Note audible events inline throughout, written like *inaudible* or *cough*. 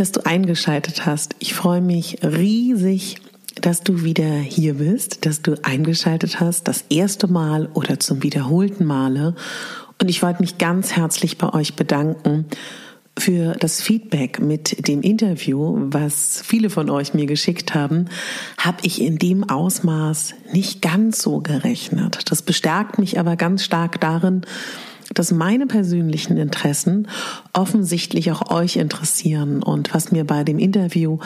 Dass du eingeschaltet hast. Ich freue mich riesig, dass du wieder hier bist, dass du eingeschaltet hast, das erste Mal oder zum wiederholten Male. Und ich wollte mich ganz herzlich bei euch bedanken für das Feedback mit dem Interview, was viele von euch mir geschickt haben, habe ich in dem Ausmaß nicht ganz so gerechnet. Das bestärkt mich aber ganz stark darin, dass meine persönlichen Interessen offensichtlich auch euch interessieren. Und was mir bei dem Interview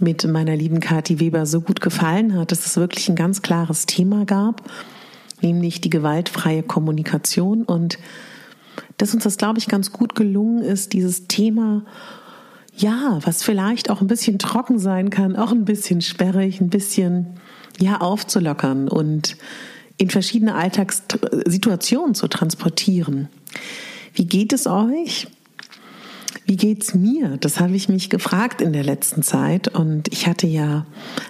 mit meiner lieben Kathi Weber so gut gefallen hat, dass es wirklich ein ganz klares Thema gab, nämlich die gewaltfreie Kommunikation und dass uns das, glaube ich, ganz gut gelungen ist, dieses Thema ja, was vielleicht auch ein bisschen trocken sein kann, auch ein bisschen sperrig, ein bisschen ja aufzulockern und in verschiedene Alltagssituationen zu transportieren. Wie geht es euch? Wie geht's mir? Das habe ich mich gefragt in der letzten Zeit und ich hatte ja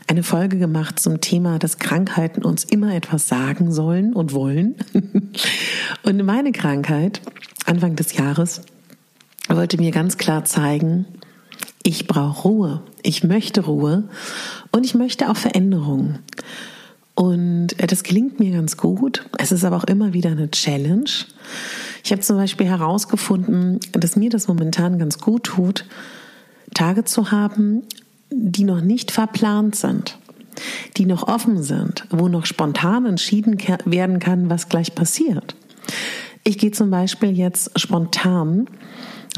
eine Folge gemacht zum Thema, dass Krankheiten uns immer etwas sagen sollen und wollen. *laughs* Und meine Krankheit Anfang des Jahres wollte mir ganz klar zeigen, ich brauche Ruhe, ich möchte Ruhe und ich möchte auch Veränderungen. Und äh, das gelingt mir ganz gut. Es ist aber auch immer wieder eine Challenge. Ich habe zum Beispiel herausgefunden, dass mir das momentan ganz gut tut, Tage zu haben, die noch nicht verplant sind, die noch offen sind, wo noch spontan entschieden werden kann, was gleich passiert. Ich gehe zum Beispiel jetzt spontan,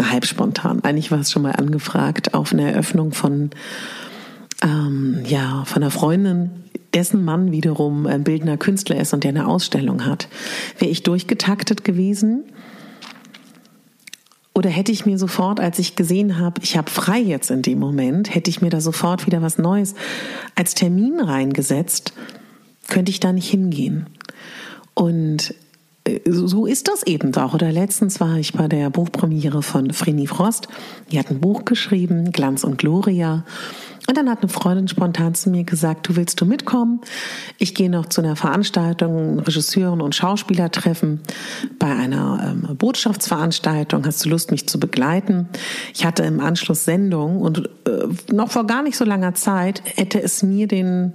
halb spontan, eigentlich war es schon mal angefragt, auf eine Eröffnung von ähm, ja von einer Freundin dessen Mann wiederum ein bildender Künstler ist und der eine Ausstellung hat. Wäre ich durchgetaktet gewesen? Oder hätte ich mir sofort, als ich gesehen habe, ich habe frei jetzt in dem Moment, hätte ich mir da sofort wieder was Neues als Termin reingesetzt, könnte ich da nicht hingehen. Und äh, so ist das eben auch. Oder letztens war ich bei der Buchpremiere von Vreni Frost. Die hat ein Buch geschrieben, Glanz und Gloria. Und dann hat eine Freundin spontan zu mir gesagt, du willst du mitkommen? Ich gehe noch zu einer Veranstaltung, Regisseuren und Schauspieler treffen bei einer ähm, Botschaftsveranstaltung. Hast du Lust, mich zu begleiten? Ich hatte im Anschluss Sendung und äh, noch vor gar nicht so langer Zeit hätte es mir den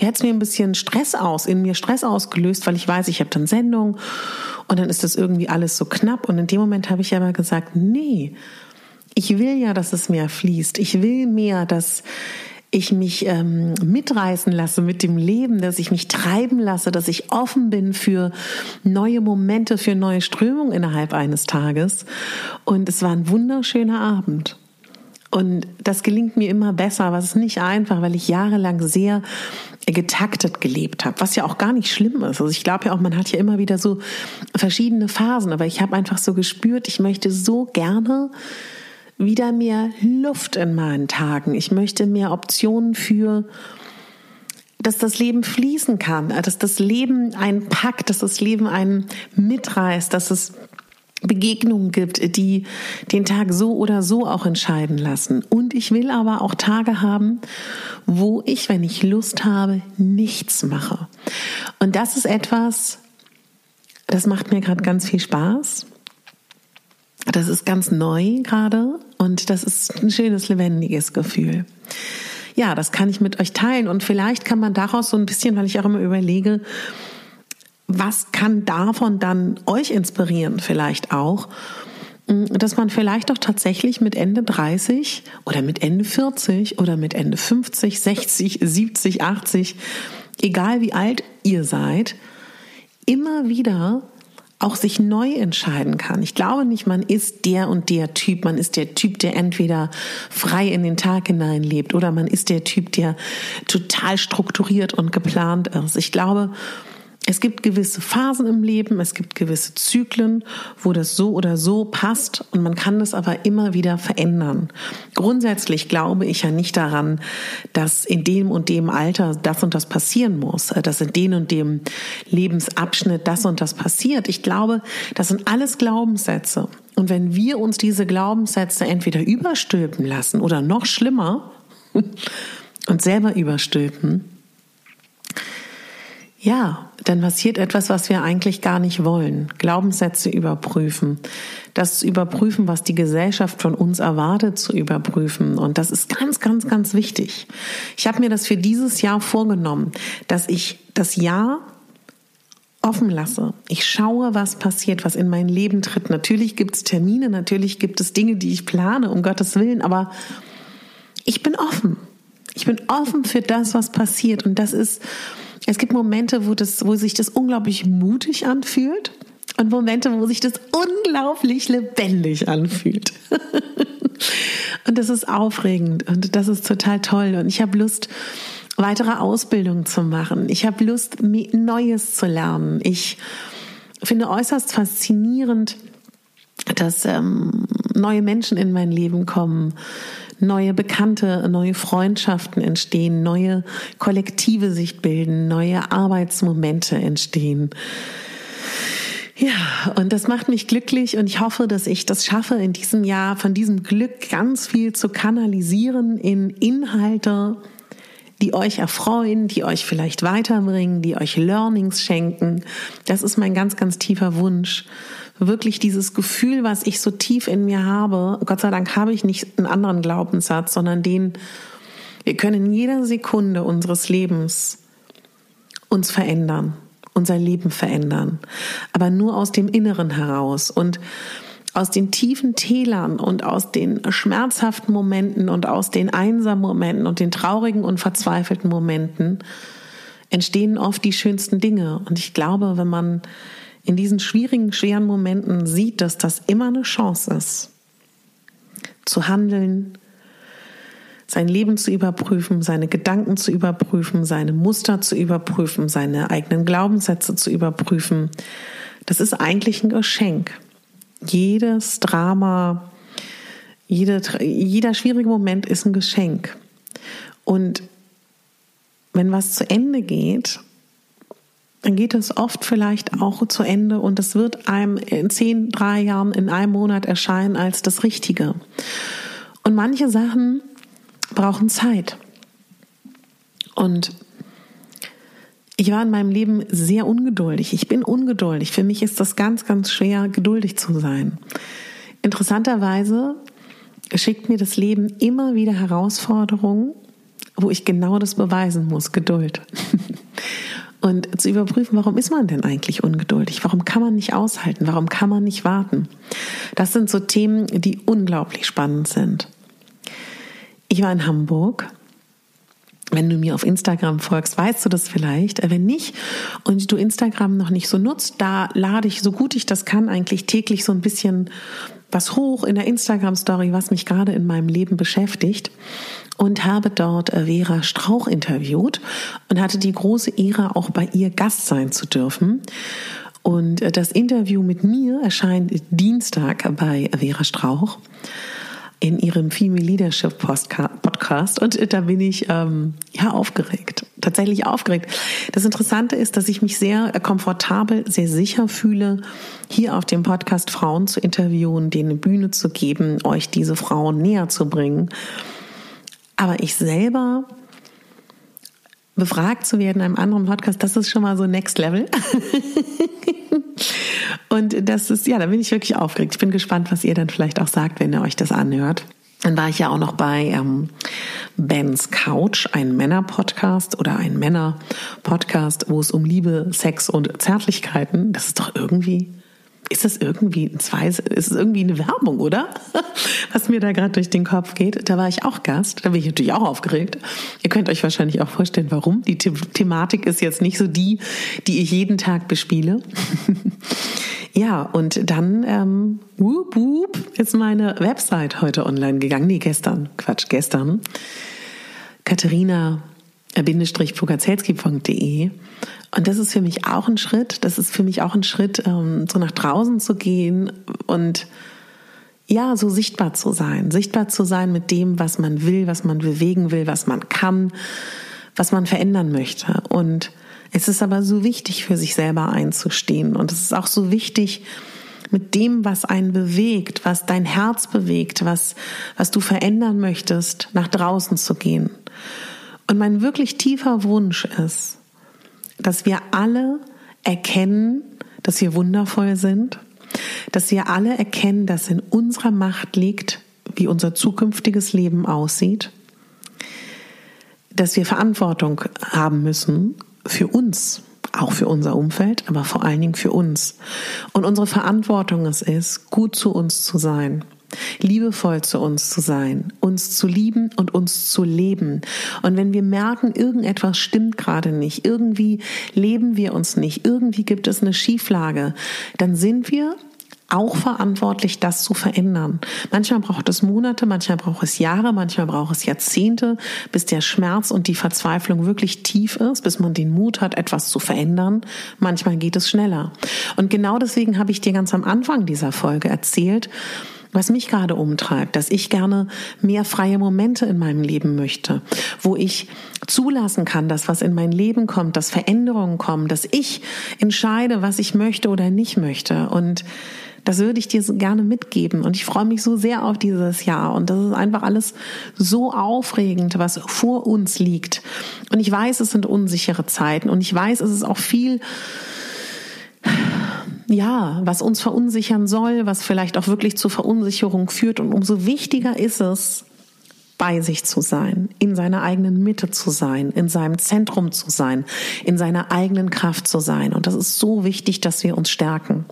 hätte es mir ein bisschen Stress aus, in mir Stress ausgelöst, weil ich weiß, ich habe dann Sendung und dann ist das irgendwie alles so knapp. Und in dem Moment habe ich aber gesagt, nee, ich will ja, dass es mehr fließt. Ich will mehr, dass ich mich ähm, mitreißen lasse mit dem Leben, dass ich mich treiben lasse, dass ich offen bin für neue Momente, für neue Strömungen innerhalb eines Tages. Und es war ein wunderschöner Abend. Und das gelingt mir immer besser, es ist nicht einfach, weil ich jahrelang sehr getaktet gelebt habe, was ja auch gar nicht schlimm ist. Also ich glaube ja auch, man hat ja immer wieder so verschiedene Phasen, aber ich habe einfach so gespürt, ich möchte so gerne wieder mehr Luft in meinen Tagen. Ich möchte mehr Optionen für, dass das Leben fließen kann, dass das Leben einen packt, dass das Leben einen mitreißt, dass es Begegnungen gibt, die den Tag so oder so auch entscheiden lassen. Und ich will aber auch Tage haben, wo ich, wenn ich Lust habe, nichts mache. Und das ist etwas, Das macht mir gerade ganz viel Spaß. Das ist ganz neu gerade und das ist ein schönes, lebendiges Gefühl. Ja, das kann ich mit euch teilen und vielleicht kann man daraus so ein bisschen, weil ich auch immer überlege, was kann davon dann euch inspirieren, vielleicht auch, dass man vielleicht doch tatsächlich mit Ende 30 oder mit Ende 40 oder mit Ende 50, 60, 70, 80, egal wie alt ihr seid, immer wieder auch sich neu entscheiden kann. Ich glaube nicht, man ist der und der Typ. Man ist der Typ, der entweder frei in den Tag hinein lebt oder man ist der Typ, der total strukturiert und geplant ist. Ich glaube, es gibt gewisse Phasen im Leben, es gibt gewisse Zyklen, wo das so oder so passt und man kann das aber immer wieder verändern. Grundsätzlich glaube ich ja nicht daran, dass in dem und dem Alter das und das passieren muss, äh, dass in dem und dem Lebensabschnitt das und das passiert. Ich glaube, das sind alles Glaubenssätze. Und wenn wir uns diese Glaubenssätze entweder überstülpen lassen oder noch schlimmer *laughs* und selber überstülpen, ja, dann passiert etwas, was wir eigentlich gar nicht wollen. Glaubenssätze überprüfen. Das zu überprüfen, was die Gesellschaft von uns erwartet, zu überprüfen. Und das ist ganz, ganz, ganz wichtig. Ich habe mir das für dieses Jahr vorgenommen, dass ich das Jahr offen lasse. Ich schaue, was passiert, was in mein Leben tritt. Natürlich gibt es Termine, natürlich gibt es Dinge, die ich plane, um Gottes Willen, aber ich bin offen. Ich bin offen für das, was passiert. Und das ist es gibt Momente, wo, das, wo sich das unglaublich mutig anfühlt und Momente, wo sich das unglaublich lebendig anfühlt. *laughs* und das ist aufregend und das ist total toll. Und ich habe Lust, weitere Ausbildungen zu machen. Ich habe Lust, Neues zu lernen. Ich finde äußerst faszinierend, dass ähm, neue Menschen in mein Leben kommen, neue Bekannte, neue Freundschaften entstehen, neue Kollektive sich bilden, neue Arbeitsmomente entstehen. Ja, und das macht mich glücklich und ich hoffe, dass ich das schaffe, in diesem Jahr von diesem Glück ganz viel zu kanalisieren in Inhalte, die euch erfreuen, die euch vielleicht weiterbringen, die euch Learnings schenken. Das ist mein ganz, ganz tiefer Wunsch wirklich dieses Gefühl, was ich so tief in mir habe, Gott sei Dank habe ich nicht einen anderen Glaubenssatz, sondern den, wir können in jeder Sekunde unseres Lebens uns verändern, unser Leben verändern, aber nur aus dem Inneren heraus und aus den tiefen Tälern und aus den schmerzhaften Momenten und aus den einsamen Momenten und den traurigen und verzweifelten Momenten entstehen oft die schönsten Dinge. Und ich glaube, wenn man in diesen schwierigen, schweren Momenten sieht, dass das immer eine Chance ist, zu handeln, sein Leben zu überprüfen, seine Gedanken zu überprüfen, seine Muster zu überprüfen, seine eigenen Glaubenssätze zu überprüfen. Das ist eigentlich ein Geschenk. Jedes Drama, jede, jeder schwierige Moment ist ein Geschenk. Und wenn was zu Ende geht, dann geht es oft vielleicht auch zu Ende und es wird einem in zehn, drei Jahren, in einem Monat erscheinen als das Richtige. Und manche Sachen brauchen Zeit. Und ich war in meinem Leben sehr ungeduldig. Ich bin ungeduldig. Für mich ist das ganz, ganz schwer, geduldig zu sein. Interessanterweise schickt mir das Leben immer wieder Herausforderungen, wo ich genau das beweisen muss, Geduld. *laughs* und zu überprüfen, warum ist man denn eigentlich ungeduldig? Warum kann man nicht aushalten? Warum kann man nicht warten? Das sind so Themen, die unglaublich spannend sind. Ich war in Hamburg. Wenn du mir auf Instagram folgst, weißt du das vielleicht. Wenn nicht und du Instagram noch nicht so nutzt, da lade ich so gut ich das kann eigentlich täglich so ein bisschen was hoch in der Instagram Story, was mich gerade in meinem Leben beschäftigt und habe dort äh, Vera Strauch interviewt und hatte die große Ehre, auch bei ihr Gast sein zu dürfen. Und äh, das Interview mit mir erscheint Dienstag bei Vera Strauch in ihrem Female Leadership Podcast und äh, da bin ich ähm, ja aufgeregt, tatsächlich aufgeregt. Das Interessante ist, dass ich mich sehr komfortabel, sehr sicher fühle, hier auf dem Podcast Frauen zu interviewen, denen eine Bühne zu geben, euch diese Frauen näher zu bringen aber ich selber befragt zu werden in einem anderen Podcast, das ist schon mal so Next Level. *laughs* und das ist, ja, da bin ich wirklich aufgeregt. Ich bin gespannt, was ihr dann vielleicht auch sagt, wenn ihr euch das anhört. Dann war ich ja auch noch bei ähm, Ben's Couch, ein Männer-Podcast oder ein Männer-Podcast, wo es um Liebe, Sex und Zärtlichkeiten. Das ist doch irgendwie ist das irgendwie ein zwei, ist es irgendwie eine Werbung, oder? *laughs* Was mir da gerade durch den Kopf geht. Da war ich auch Gast, da bin ich natürlich auch aufgeregt. Ihr könnt euch wahrscheinlich auch vorstellen, warum. Die The Thematik ist jetzt nicht so die, die ich jeden Tag bespiele. *laughs* ja, und dann ähm, whoop, whoop, ist meine Website heute online gegangen. Nee, gestern. Quatsch, gestern. Katharina bindestrich-pogazelski.de und das ist für mich auch ein Schritt. Das ist für mich auch ein Schritt, ähm, so nach draußen zu gehen und ja, so sichtbar zu sein. Sichtbar zu sein mit dem, was man will, was man bewegen will, was man kann, was man verändern möchte. Und es ist aber so wichtig, für sich selber einzustehen. Und es ist auch so wichtig, mit dem, was einen bewegt, was dein Herz bewegt, was, was du verändern möchtest, nach draußen zu gehen. Und mein wirklich tiefer Wunsch ist, dass wir alle erkennen, dass wir wundervoll sind, dass wir alle erkennen, dass in unserer Macht liegt, wie unser zukünftiges Leben aussieht, dass wir Verantwortung haben müssen für uns, auch für unser Umfeld, aber vor allen Dingen für uns. Und unsere Verantwortung es ist, gut zu uns zu sein liebevoll zu uns zu sein, uns zu lieben und uns zu leben. Und wenn wir merken, irgendetwas stimmt gerade nicht, irgendwie leben wir uns nicht, irgendwie gibt es eine Schieflage, dann sind wir auch verantwortlich, das zu verändern. Manchmal braucht es Monate, manchmal braucht es Jahre, manchmal braucht es Jahrzehnte, bis der Schmerz und die Verzweiflung wirklich tief ist, bis man den Mut hat, etwas zu verändern. Manchmal geht es schneller. Und genau deswegen habe ich dir ganz am Anfang dieser Folge erzählt, was mich gerade umtreibt, dass ich gerne mehr freie Momente in meinem Leben möchte, wo ich zulassen kann, dass was in mein Leben kommt, dass Veränderungen kommen, dass ich entscheide, was ich möchte oder nicht möchte. Und das würde ich dir gerne mitgeben. Und ich freue mich so sehr auf dieses Jahr. Und das ist einfach alles so aufregend, was vor uns liegt. Und ich weiß, es sind unsichere Zeiten. Und ich weiß, es ist auch viel ja, was uns verunsichern soll, was vielleicht auch wirklich zur Verunsicherung führt. Und umso wichtiger ist es, bei sich zu sein, in seiner eigenen Mitte zu sein, in seinem Zentrum zu sein, in seiner eigenen Kraft zu sein. Und das ist so wichtig, dass wir uns stärken.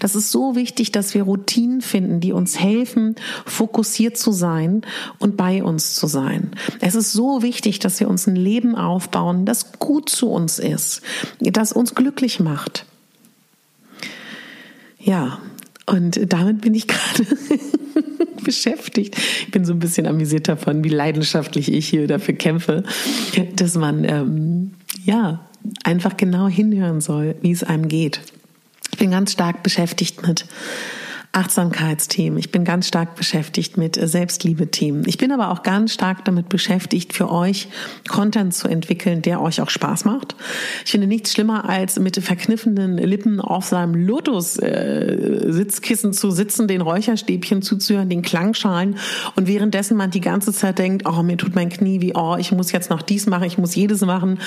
Das ist so wichtig, dass wir Routinen finden, die uns helfen, fokussiert zu sein und bei uns zu sein. Es ist so wichtig, dass wir uns ein Leben aufbauen, das gut zu uns ist, das uns glücklich macht. Ja, und damit bin ich *laughs* gerade beschäftigt. Ich bin so ein bisschen amüsiert davon, wie leidenschaftlich ich hier dafür kämpfe, dass man ähm, ja einfach genau hinhören soll, wie es einem geht. Ich bin ganz stark beschäftigt mit Achtsamkeitsthemen. Ich bin ganz stark beschäftigt mit Selbstliebe-Themen. Ich bin aber auch ganz stark damit beschäftigt, für euch Content zu entwickeln, der euch auch Spaß macht. Ich finde nichts schlimmer, als mit verkniffenen Lippen auf seinem Lotus-Sitzkissen zu sitzen, den Räucherstäbchen zuzuhören, den Klangschalen und währenddessen man die ganze Zeit denkt, oh, mir tut mein Knie wie, oh, ich muss jetzt noch dies machen, ich muss jedes machen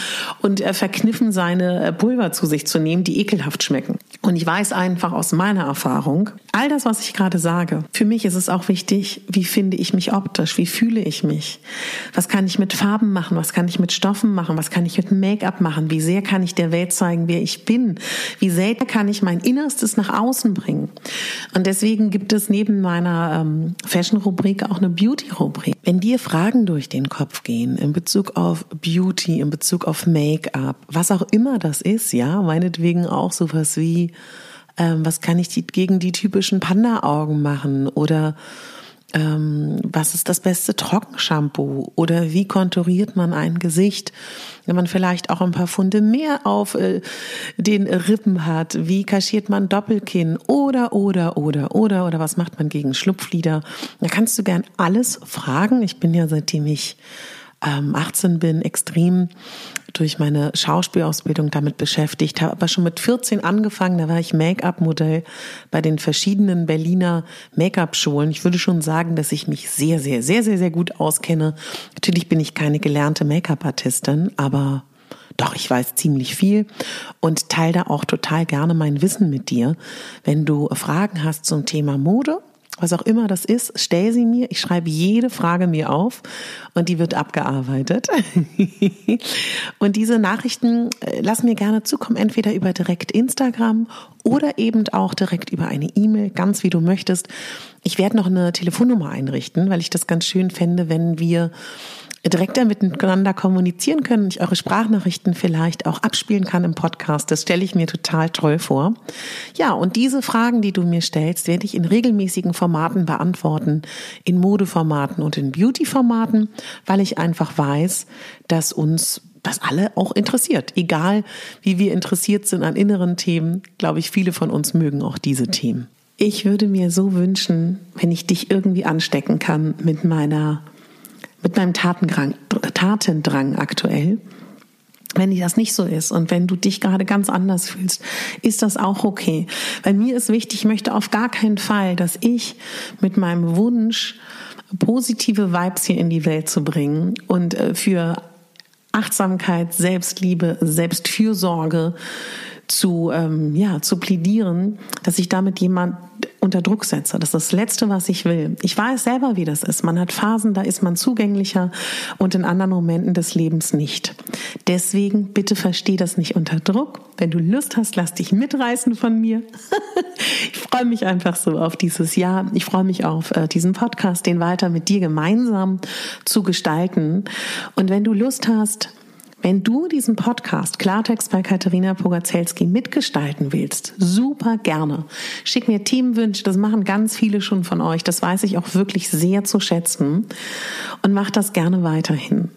und äh, verkniffen seine Pulver zu sich zu nehmen, die ekelhaft schmecken. Und ich weiß einfach aus meiner Erfahrung, all das, was ich gerade sage, für mich ist es auch wichtig, wie finde ich mich optisch, wie fühle ich mich, was kann ich mit Farben machen, was kann ich mit Stoffen machen, was kann ich mit Make-up machen, wie sehr kann ich der Welt zeigen, wer ich bin, wie sehr kann ich mein Innerstes nach außen bringen. Und deswegen gibt es neben meiner ähm, Fashion-Rubrik auch eine Beauty-Rubrik. Wenn dir Fragen durch den Kopf gehen in Bezug auf Beauty, in Bezug auf Make-up, was auch immer das ist, ja, meinetwegen auch sowas wie ähm, was kann ich die, gegen die typischen Panda-Augen machen oder ähm, was ist das beste Trockenshampoo oder wie konturiert man ein Gesicht, wenn man vielleicht auch ein paar Funde mehr auf äh, den Rippen hat, wie kaschiert man Doppelkinn oder oder oder oder oder was macht man gegen Schlupflider? Da kannst du gern alles fragen. Ich bin ja seitdem ich ähm, 18 bin extrem durch meine Schauspielausbildung damit beschäftigt, habe aber schon mit 14 angefangen, da war ich Make-up-Modell bei den verschiedenen Berliner Make-up-Schulen. Ich würde schon sagen, dass ich mich sehr, sehr, sehr, sehr, sehr gut auskenne. Natürlich bin ich keine gelernte Make-up-Artistin, aber doch, ich weiß ziemlich viel und teile da auch total gerne mein Wissen mit dir. Wenn du Fragen hast zum Thema Mode, was auch immer das ist, stell sie mir. Ich schreibe jede Frage mir auf und die wird abgearbeitet. *laughs* und diese Nachrichten äh, lass mir gerne zukommen, entweder über direkt Instagram oder eben auch direkt über eine E-Mail, ganz wie du möchtest. Ich werde noch eine Telefonnummer einrichten, weil ich das ganz schön fände, wenn wir direkter miteinander kommunizieren können ich eure Sprachnachrichten vielleicht auch abspielen kann im Podcast. Das stelle ich mir total toll vor. Ja, und diese Fragen, die du mir stellst, werde ich in regelmäßigen Formaten beantworten, in Modeformaten und in Beautyformaten, weil ich einfach weiß, dass uns das alle auch interessiert. Egal, wie wir interessiert sind an inneren Themen, glaube ich, viele von uns mögen auch diese Themen. Ich würde mir so wünschen, wenn ich dich irgendwie anstecken kann mit meiner mit meinem Tatendrang, Tatendrang aktuell. Wenn das nicht so ist und wenn du dich gerade ganz anders fühlst, ist das auch okay. Weil mir ist wichtig, ich möchte auf gar keinen Fall, dass ich mit meinem Wunsch, positive Vibes hier in die Welt zu bringen und äh, für Achtsamkeit, Selbstliebe, Selbstfürsorge zu, ähm, ja, zu plädieren, dass ich damit jemand unter Druck setze. Das ist das Letzte, was ich will. Ich weiß selber, wie das ist. Man hat Phasen, da ist man zugänglicher und in anderen Momenten des Lebens nicht. Deswegen bitte versteh das nicht unter Druck. Wenn du Lust hast, lass dich mitreißen von mir. *laughs* ich freue mich einfach so auf dieses Jahr. Ich freue mich auf äh, diesen Podcast, den weiter mit dir gemeinsam zu gestalten. Und wenn du Lust hast, wenn du diesen Podcast Klartext bei Katharina Pogacelski mitgestalten willst, super gerne. Schick mir Themenwünsche, das machen ganz viele schon von euch. Das weiß ich auch wirklich sehr zu schätzen. Und mach das gerne weiterhin.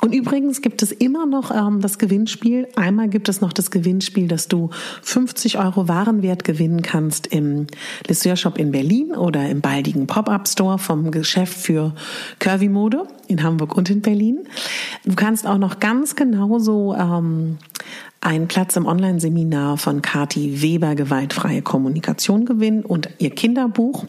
Und übrigens gibt es immer noch ähm, das Gewinnspiel. Einmal gibt es noch das Gewinnspiel, dass du 50 Euro Warenwert gewinnen kannst im Lesseur Shop in Berlin oder im baldigen Pop-Up Store vom Geschäft für Curvy Mode in Hamburg und in Berlin. Du kannst auch noch ganz genauso ähm, einen Platz im Online-Seminar von Kati Weber Gewaltfreie Kommunikation gewinnen und ihr Kinderbuch.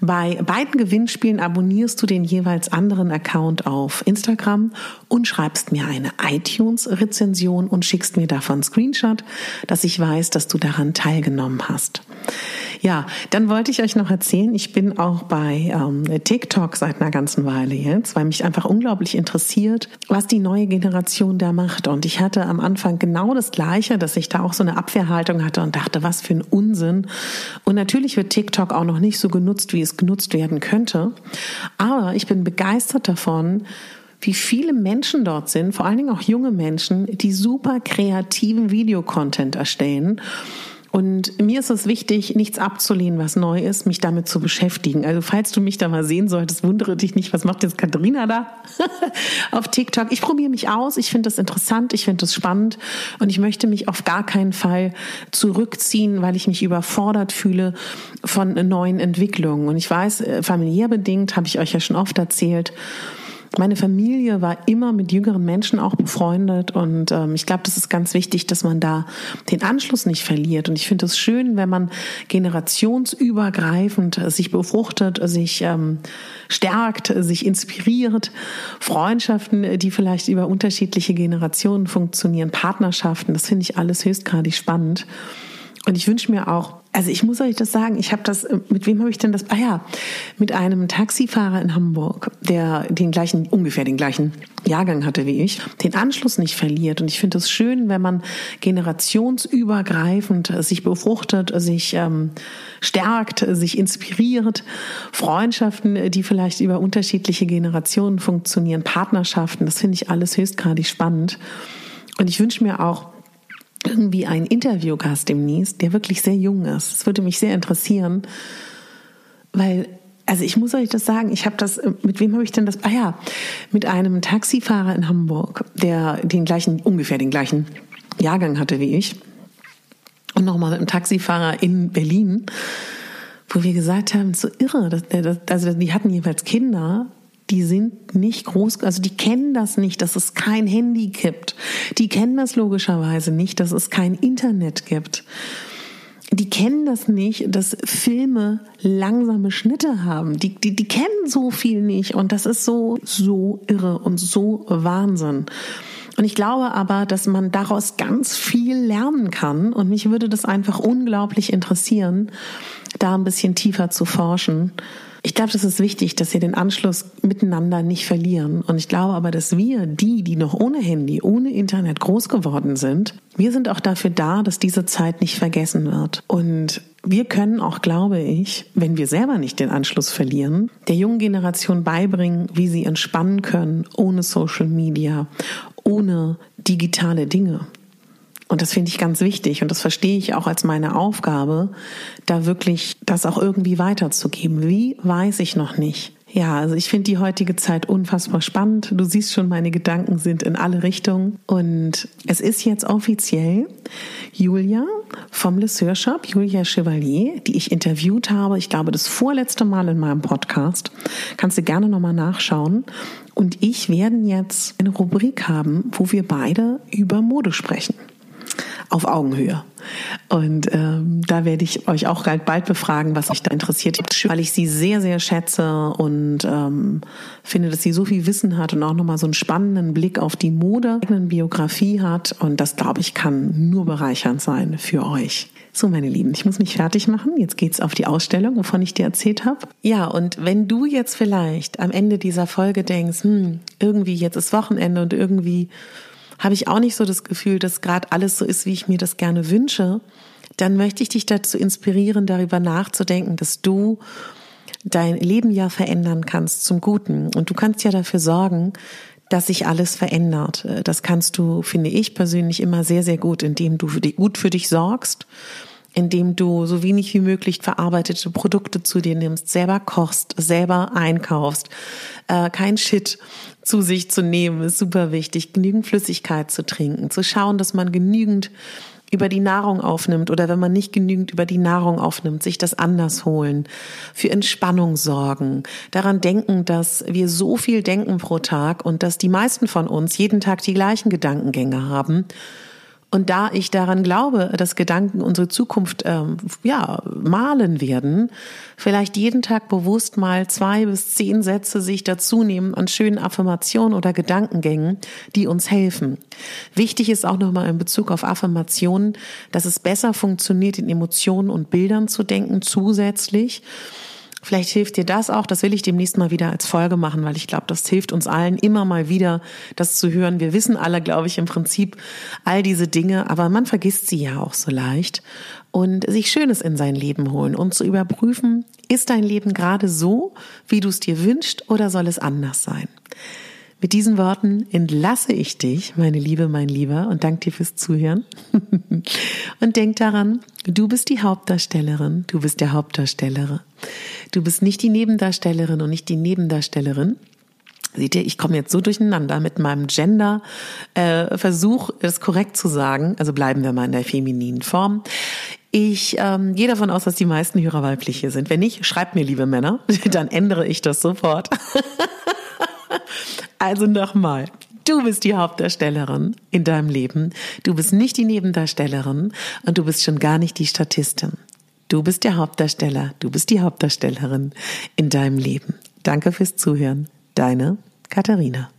Bei beiden Gewinnspielen abonnierst du den jeweils anderen Account auf Instagram und schreibst mir eine iTunes-Rezension und schickst mir davon Screenshot, dass ich weiß, dass du daran teilgenommen hast. Ja, dann wollte ich euch noch erzählen, ich bin auch bei ähm, TikTok seit einer ganzen Weile jetzt, weil mich einfach unglaublich interessiert, was die neue Generation da macht. Und ich hatte am Anfang genau das Gleiche, dass ich da auch so eine Abwehrhaltung hatte und dachte, was für ein Unsinn. Und natürlich wird TikTok auch noch nicht so genutzt, wie es genutzt werden könnte. Aber ich bin begeistert davon, wie viele Menschen dort sind, vor allen Dingen auch junge Menschen, die super kreativen Videocontent erstellen und mir ist es wichtig, nichts abzulehnen, was neu ist, mich damit zu beschäftigen. Also falls du mich da mal sehen solltest, wundere dich nicht, was macht jetzt Katharina da *laughs* auf TikTok. Ich probiere mich aus, ich finde das interessant, ich finde das spannend und ich möchte mich auf gar keinen Fall zurückziehen, weil ich mich überfordert fühle von neuen Entwicklungen. Und ich weiß, äh, familiär bedingt, habe ich euch ja schon oft erzählt, meine Familie war immer mit jüngeren Menschen auch befreundet und ähm, ich glaube, das ist ganz wichtig, dass man da den Anschluss nicht verliert. Und ich finde es schön, wenn man generationsübergreifend sich befruchtet, sich ähm, stärkt, sich inspiriert, Freundschaften, die vielleicht über unterschiedliche Generationen funktionieren, Partnerschaften, das finde ich alles höchstgradig spannend. Und ich wünsche mir auch, also ich muss euch das sagen, ich habe das, mit wem habe ich denn das? Ah ja, mit einem Taxifahrer in Hamburg, der den gleichen, ungefähr den gleichen Jahrgang hatte wie ich, den Anschluss nicht verliert. Und ich finde es schön, wenn man generationsübergreifend sich befruchtet, sich ähm, stärkt, sich inspiriert, Freundschaften, die vielleicht über unterschiedliche Generationen funktionieren, Partnerschaften, das finde ich alles höchstgradig spannend. Und ich wünsche mir auch, irgendwie einen Interviewgast demnächst, der wirklich sehr jung ist. Das würde mich sehr interessieren, weil also ich muss euch das sagen, ich habe das, mit wem habe ich denn das? Ah ja, mit einem Taxifahrer in Hamburg, der den gleichen, ungefähr den gleichen Jahrgang hatte wie ich. Und nochmal mit einem Taxifahrer in Berlin, wo wir gesagt haben, so irre, das, das, also die hatten jeweils Kinder die sind nicht groß, also die kennen das nicht, dass es kein Handy gibt. Die kennen das logischerweise nicht, dass es kein Internet gibt. Die kennen das nicht, dass Filme langsame Schnitte haben. Die, die, die kennen so viel nicht und das ist so, so irre und so Wahnsinn. Und ich glaube aber, dass man daraus ganz viel lernen kann und mich würde das einfach unglaublich interessieren, da ein bisschen tiefer zu forschen ich glaube, das ist wichtig, dass wir den Anschluss miteinander nicht verlieren. Und ich glaube aber, dass wir, die, die noch ohne Handy, ohne Internet groß geworden sind, wir sind auch dafür da, dass diese Zeit nicht vergessen wird. Und wir können auch, glaube ich, wenn wir selber nicht den Anschluss verlieren, der jungen Generation beibringen, wie sie entspannen können ohne Social Media, ohne digitale Dinge. Und das finde ich ganz wichtig und das verstehe ich auch als meine Aufgabe, da wirklich das auch irgendwie weiterzugeben. Wie weiß ich noch nicht. Ja, also ich finde die heutige Zeit unfassbar spannend. Du siehst schon, meine Gedanken sind in alle Richtungen. Und es ist jetzt offiziell Julia vom Le Shop, Julia Chevalier, die ich interviewt habe. Ich glaube, das vorletzte Mal in meinem Podcast. Kannst du gerne nochmal nachschauen. Und ich werden jetzt eine Rubrik haben, wo wir beide über Mode sprechen auf Augenhöhe. Und ähm, da werde ich euch auch bald befragen, was euch da interessiert, weil ich sie sehr, sehr schätze und ähm, finde, dass sie so viel Wissen hat und auch nochmal so einen spannenden Blick auf die Mode, eigenen Biografie hat. Und das, glaube ich, kann nur bereichernd sein für euch. So, meine Lieben, ich muss mich fertig machen. Jetzt geht's auf die Ausstellung, wovon ich dir erzählt habe. Ja, und wenn du jetzt vielleicht am Ende dieser Folge denkst, hm, irgendwie jetzt ist Wochenende und irgendwie habe ich auch nicht so das Gefühl, dass gerade alles so ist, wie ich mir das gerne wünsche, dann möchte ich dich dazu inspirieren, darüber nachzudenken, dass du dein Leben ja verändern kannst zum Guten. Und du kannst ja dafür sorgen, dass sich alles verändert. Das kannst du, finde ich persönlich, immer sehr, sehr gut, indem du gut für dich sorgst, indem du so wenig wie möglich verarbeitete Produkte zu dir nimmst, selber kochst, selber einkaufst, äh, kein Shit zu sich zu nehmen, ist super wichtig. Genügend Flüssigkeit zu trinken, zu schauen, dass man genügend über die Nahrung aufnimmt oder wenn man nicht genügend über die Nahrung aufnimmt, sich das anders holen, für Entspannung sorgen, daran denken, dass wir so viel denken pro Tag und dass die meisten von uns jeden Tag die gleichen Gedankengänge haben und da ich daran glaube, dass Gedanken unsere Zukunft ähm, ja malen werden, vielleicht jeden Tag bewusst mal zwei bis zehn Sätze sich dazu nehmen an schönen Affirmationen oder Gedankengängen, die uns helfen. Wichtig ist auch nochmal in Bezug auf Affirmationen, dass es besser funktioniert, in Emotionen und Bildern zu denken zusätzlich Vielleicht hilft dir das auch. Das will ich demnächst mal wieder als Folge machen, weil ich glaube, das hilft uns allen immer mal wieder, das zu hören. Wir wissen alle, glaube ich, im Prinzip all diese Dinge, aber man vergisst sie ja auch so leicht. Und sich Schönes in sein Leben holen und zu überprüfen, ist dein Leben gerade so, wie du es dir wünschst oder soll es anders sein? Mit diesen Worten entlasse ich dich, meine Liebe, mein Lieber, und danke dir fürs Zuhören. *laughs* und denk daran, du bist die Hauptdarstellerin, du bist der Hauptdarsteller. Du bist nicht die Nebendarstellerin und nicht die Nebendarstellerin. Seht ihr, ich komme jetzt so durcheinander mit meinem Gender-Versuch, äh, es korrekt zu sagen. Also bleiben wir mal in der femininen Form. Ich ähm, gehe davon aus, dass die meisten Hörer weibliche sind. Wenn nicht, schreibt mir, liebe Männer, *laughs* dann ändere ich das sofort. *laughs* *laughs* Also nochmal. Du bist die Hauptdarstellerin in deinem Leben. Du bist nicht die Nebendarstellerin und du bist schon gar nicht die Statistin. Du bist der Hauptdarsteller. Du bist die Hauptdarstellerin in deinem Leben. Danke fürs Zuhören. Deine Katharina.